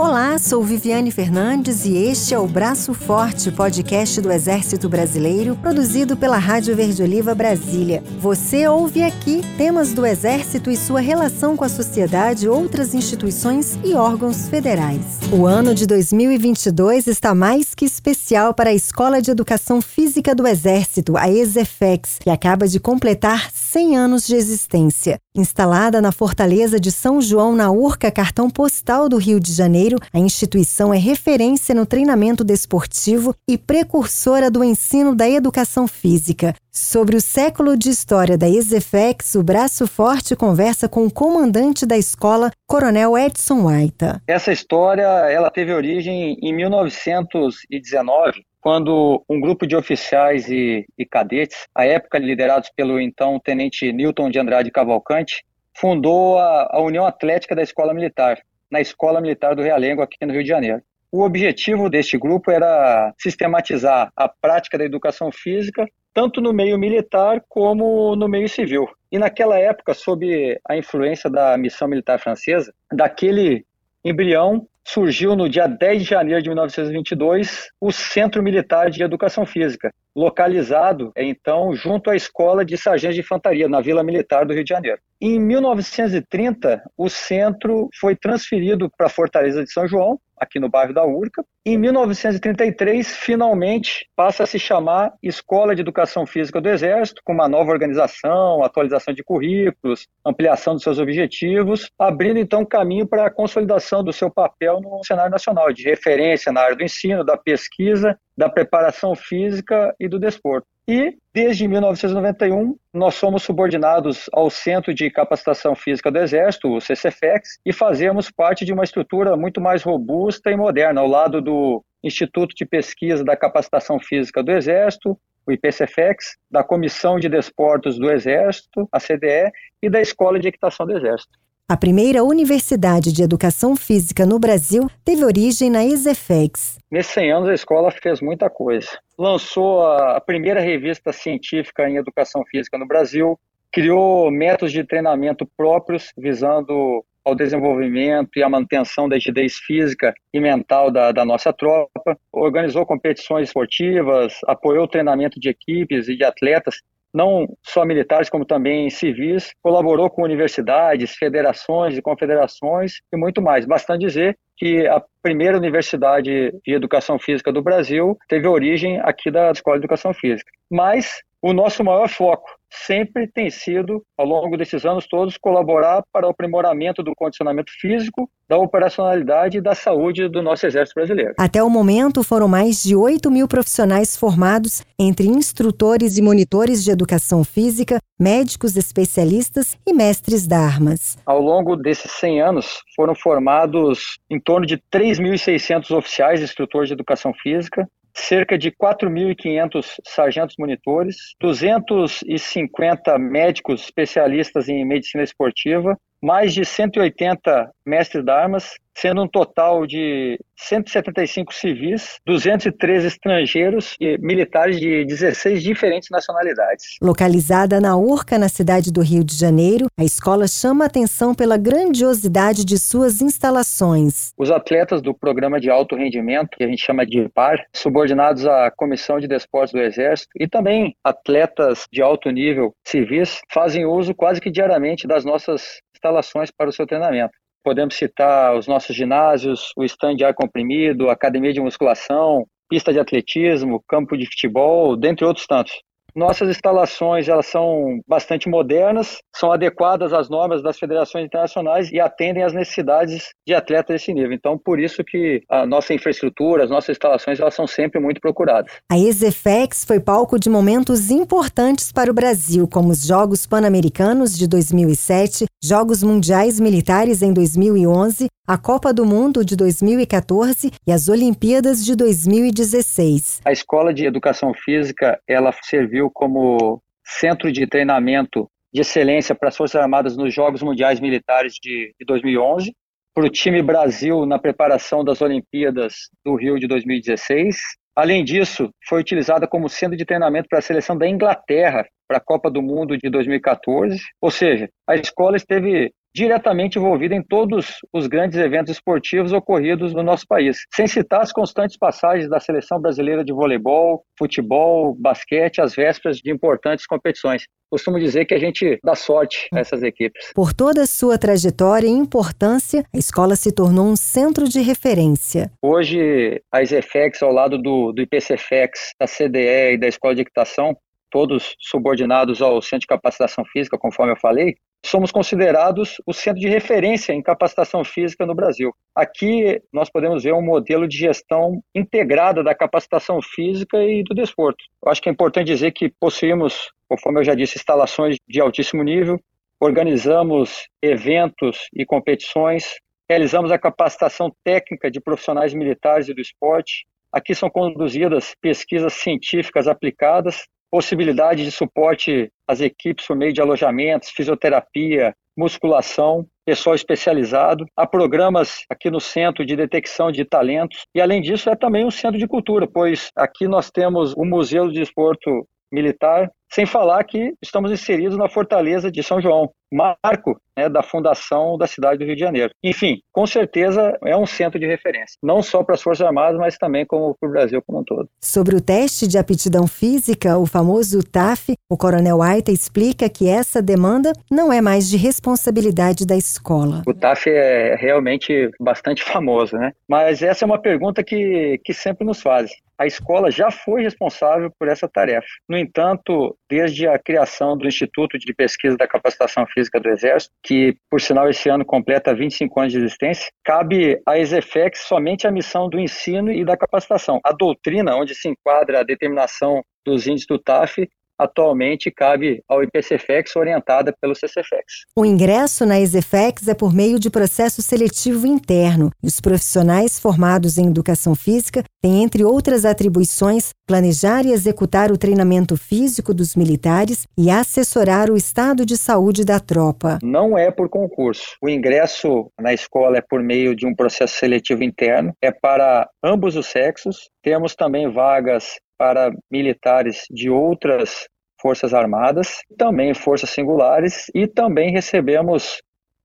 Olá, sou Viviane Fernandes e este é o Braço Forte, podcast do Exército Brasileiro, produzido pela Rádio Verde Oliva Brasília. Você ouve aqui temas do Exército e sua relação com a sociedade, outras instituições e órgãos federais. O ano de 2022 está mais que especial para a Escola de Educação Física do Exército, a ESEFEX, que acaba de completar 100 anos de existência. Instalada na Fortaleza de São João, na Urca, cartão postal do Rio de Janeiro, a instituição é referência no treinamento desportivo e precursora do ensino da educação física. Sobre o século de história da ESEFEX, o Braço Forte conversa com o comandante da escola, Coronel Edson Waita. Essa história ela teve origem em 1919, quando um grupo de oficiais e, e cadetes, à época liderados pelo então tenente Newton de Andrade Cavalcante, fundou a, a União Atlética da Escola Militar, na Escola Militar do Realengo, aqui no Rio de Janeiro. O objetivo deste grupo era sistematizar a prática da educação física, tanto no meio militar como no meio civil. E naquela época, sob a influência da missão militar francesa, daquele embrião surgiu no dia 10 de janeiro de 1922 o Centro Militar de Educação Física, localizado então junto à Escola de Sargentos de Infantaria, na Vila Militar do Rio de Janeiro. Em 1930, o centro foi transferido para a Fortaleza de São João, aqui no bairro da Urca. Em 1933, finalmente, passa a se chamar Escola de Educação Física do Exército, com uma nova organização, atualização de currículos, ampliação dos seus objetivos, abrindo então caminho para a consolidação do seu papel no cenário nacional, de referência na área do ensino, da pesquisa, da preparação física e do desporto. E, desde 1991, nós somos subordinados ao Centro de Capacitação Física do Exército, o CCFEX, e fazemos parte de uma estrutura muito mais robusta e moderna, ao lado do Instituto de Pesquisa da Capacitação Física do Exército, o IPCFEX, da Comissão de Desportos do Exército, a CDE, e da Escola de Equitação do Exército. A primeira universidade de educação física no Brasil teve origem na ESEFEX. Nesses 100 anos, a escola fez muita coisa. Lançou a primeira revista científica em educação física no Brasil, criou métodos de treinamento próprios, visando ao desenvolvimento e à manutenção da rigidez física e mental da, da, nossa tropa, organizou competições esportivas, apoiou o treinamento de equipes e de atletas não só militares, como também civis, colaborou com universidades, federações e confederações e muito mais. Bastante dizer que a primeira universidade de educação física do Brasil teve origem aqui da Escola de Educação Física. Mas o nosso maior foco sempre tem sido, ao longo desses anos todos, colaborar para o aprimoramento do condicionamento físico, da operacionalidade e da saúde do nosso Exército Brasileiro. Até o momento, foram mais de 8 mil profissionais formados entre instrutores e monitores de educação física, médicos especialistas e mestres da armas. Ao longo desses 100 anos, foram formados em torno de 3.600 oficiais e instrutores de educação física, cerca de 4.500 sargentos monitores, 250 médicos especialistas em medicina esportiva, mais de 180 mestres de armas, sendo um total de 175 civis, 213 estrangeiros e militares de 16 diferentes nacionalidades. Localizada na Urca, na cidade do Rio de Janeiro, a escola chama atenção pela grandiosidade de suas instalações. Os atletas do programa de alto rendimento, que a gente chama de PAR, subordinados à Comissão de Desportos do Exército, e também atletas de alto nível civis, fazem uso quase que diariamente das nossas instalações para o seu treinamento. Podemos citar os nossos ginásios, o stand de ar comprimido, academia de musculação, pista de atletismo, campo de futebol, dentre outros tantos. Nossas instalações elas são bastante modernas, são adequadas às normas das federações internacionais e atendem às necessidades de atletas desse nível. Então, por isso que a nossa infraestrutura, as nossas instalações, elas são sempre muito procuradas. A EZFEX foi palco de momentos importantes para o Brasil, como os Jogos Pan-Americanos de 2007, Jogos Mundiais Militares em 2011, a Copa do Mundo de 2014 e as Olimpíadas de 2016. A Escola de Educação Física, ela serviu como centro de treinamento de excelência para as Forças Armadas nos Jogos Mundiais Militares de, de 2011, para o time Brasil na preparação das Olimpíadas do Rio de 2016. Além disso, foi utilizada como centro de treinamento para a seleção da Inglaterra para a Copa do Mundo de 2014. Ou seja, a escola esteve diretamente envolvida em todos os grandes eventos esportivos ocorridos no nosso país, sem citar as constantes passagens da seleção brasileira de voleibol, futebol, basquete, às vésperas de importantes competições. Costumo dizer que a gente dá sorte a essas equipes. Por toda a sua trajetória e importância, a escola se tornou um centro de referência. Hoje, a ISEFEX, ao lado do, do IPCFEX, da CDE e da Escola de Equitação, todos subordinados ao Centro de Capacitação Física, conforme eu falei, somos considerados o centro de referência em capacitação física no Brasil. Aqui nós podemos ver um modelo de gestão integrada da capacitação física e do desporto. Eu acho que é importante dizer que possuímos, conforme eu já disse, instalações de altíssimo nível, organizamos eventos e competições, realizamos a capacitação técnica de profissionais militares e do esporte. Aqui são conduzidas pesquisas científicas aplicadas possibilidade de suporte às equipes por meio de alojamentos, fisioterapia, musculação, pessoal especializado. Há programas aqui no centro de detecção de talentos e, além disso, é também um centro de cultura, pois aqui nós temos o Museu de Esporto Militar, sem falar que estamos inseridos na Fortaleza de São João, marco né, da fundação da cidade do Rio de Janeiro. Enfim, com certeza é um centro de referência, não só para as Forças Armadas, mas também como para o Brasil como um todo. Sobre o teste de aptidão física, o famoso TAF, o Coronel Aita explica que essa demanda não é mais de responsabilidade da escola. O TAF é realmente bastante famoso, né? Mas essa é uma pergunta que, que sempre nos fazem. A escola já foi responsável por essa tarefa. No entanto, desde a criação do Instituto de Pesquisa da Capacitação Física do Exército, que, por sinal, esse ano completa 25 anos de existência, cabe à ESEFEX somente a missão do ensino e da capacitação. A doutrina, onde se enquadra a determinação dos índices do TAF, atualmente cabe ao IPCFEX orientada pelo CCFEX. O ingresso na ESEFEX é por meio de processo seletivo interno e os profissionais formados em educação física têm, entre outras atribuições, planejar e executar o treinamento físico dos militares e assessorar o estado de saúde da tropa. Não é por concurso. O ingresso na escola é por meio de um processo seletivo interno, é para ambos os sexos. Temos também vagas para militares de outras forças armadas, também forças singulares e também recebemos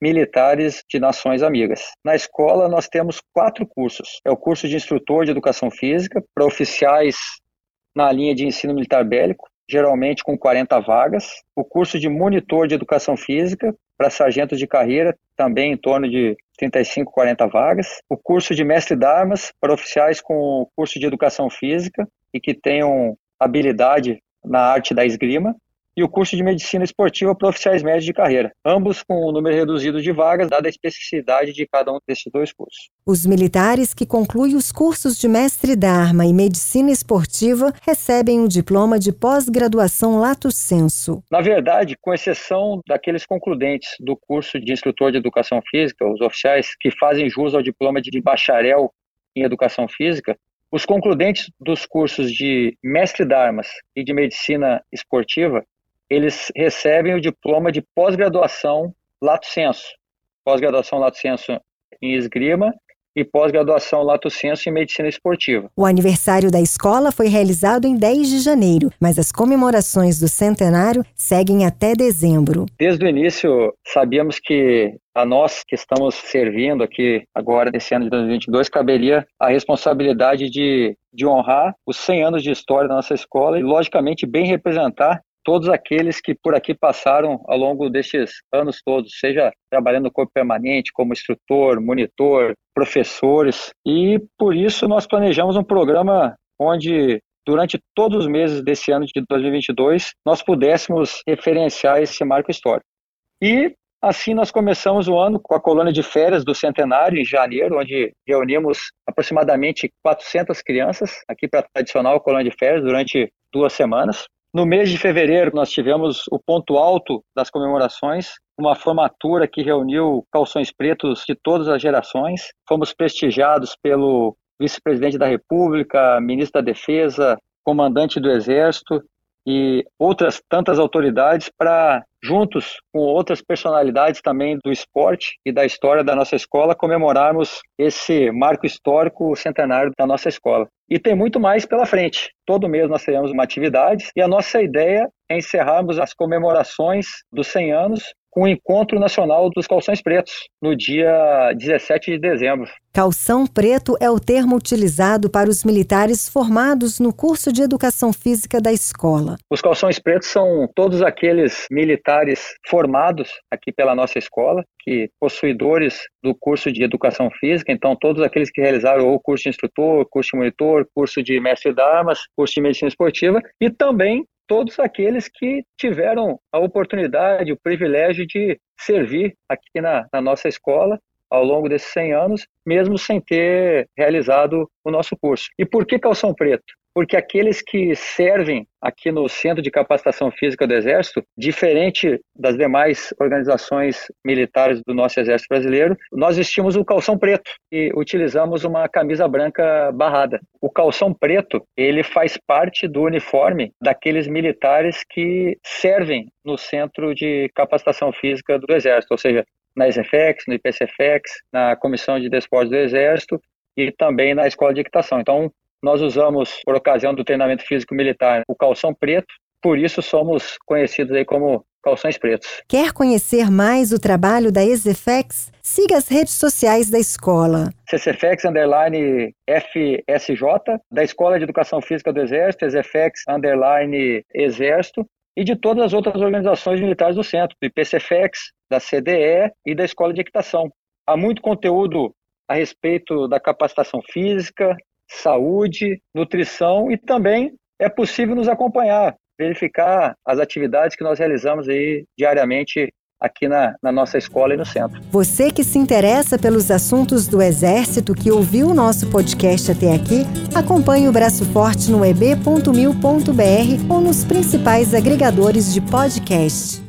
militares de nações amigas. Na escola nós temos quatro cursos. É o curso de instrutor de educação física para oficiais na linha de ensino militar bélico, geralmente com 40 vagas. O curso de monitor de educação física para sargentos de carreira, também em torno de 35, 40 vagas. O curso de mestre de armas para oficiais com curso de educação física e que tenham habilidade na arte da esgrima, e o curso de medicina esportiva para oficiais médios de carreira, ambos com um número reduzido de vagas, dada a especificidade de cada um desses dois cursos. Os militares que concluem os cursos de mestre d'arma e medicina esportiva recebem um diploma de pós-graduação lato sensu. Na verdade, com exceção daqueles concludentes do curso de instrutor de educação física, os oficiais que fazem jus ao diploma de bacharel em educação física, os concludentes dos cursos de mestre de armas e de medicina esportiva, eles recebem o diploma de pós-graduação lato sensu, pós-graduação lato sensu em esgrima e pós-graduação Lato Senso em Medicina Esportiva. O aniversário da escola foi realizado em 10 de janeiro, mas as comemorações do centenário seguem até dezembro. Desde o início, sabíamos que a nós que estamos servindo aqui agora, nesse ano de 2022, caberia a responsabilidade de, de honrar os 100 anos de história da nossa escola e, logicamente, bem representar todos aqueles que por aqui passaram ao longo destes anos todos, seja trabalhando no corpo permanente, como instrutor, monitor, professores, e por isso nós planejamos um programa onde durante todos os meses desse ano de 2022 nós pudéssemos referenciar esse marco histórico. E assim nós começamos o ano com a colônia de férias do centenário em janeiro, onde reunimos aproximadamente 400 crianças aqui para a tradicional colônia de férias durante duas semanas. No mês de fevereiro, nós tivemos o ponto alto das comemorações, uma formatura que reuniu calções pretos de todas as gerações. Fomos prestigiados pelo vice-presidente da República, ministro da Defesa, comandante do Exército e outras tantas autoridades para, juntos com outras personalidades também do esporte e da história da nossa escola, comemorarmos esse marco histórico centenário da nossa escola. E tem muito mais pela frente. Todo mês nós teremos uma atividade e a nossa ideia é encerrarmos as comemorações dos 100 anos com o Encontro Nacional dos Calções Pretos, no dia 17 de dezembro. Calção preto é o termo utilizado para os militares formados no curso de educação física da escola. Os calções pretos são todos aqueles militares formados aqui pela nossa escola, que possuidores do curso de educação física, então todos aqueles que realizaram o curso de instrutor, curso de monitor, curso de mestre de armas, curso de medicina esportiva e também todos aqueles que tiveram a oportunidade, o privilégio de servir aqui na, na nossa escola ao longo desses 100 anos, mesmo sem ter realizado o nosso curso. E por que calção preto? Porque aqueles que servem aqui no Centro de Capacitação Física do Exército, diferente das demais organizações militares do nosso Exército Brasileiro, nós vestimos o calção preto e utilizamos uma camisa branca barrada. O calção preto, ele faz parte do uniforme daqueles militares que servem no Centro de Capacitação Física do Exército, ou seja, na SFX, no IPCFX, na Comissão de Desportos do Exército e também na Escola de Equitação. Então, nós usamos, por ocasião do treinamento físico militar, o calção preto, por isso somos conhecidos aí como calções pretos. Quer conhecer mais o trabalho da Exefex? Siga as redes sociais da escola. CCFX underline FSJ, da Escola de Educação Física do Exército, Exefex underline Exército, e de todas as outras organizações militares do centro, do IPCFX, da CDE e da Escola de Equitação. Há muito conteúdo a respeito da capacitação física, saúde, nutrição e também é possível nos acompanhar, verificar as atividades que nós realizamos aí diariamente aqui na, na, nossa escola e no centro. Você que se interessa pelos assuntos do Exército, que ouviu o nosso podcast até aqui, acompanhe o Braço Forte no eb.mil.br ou nos principais agregadores de podcast.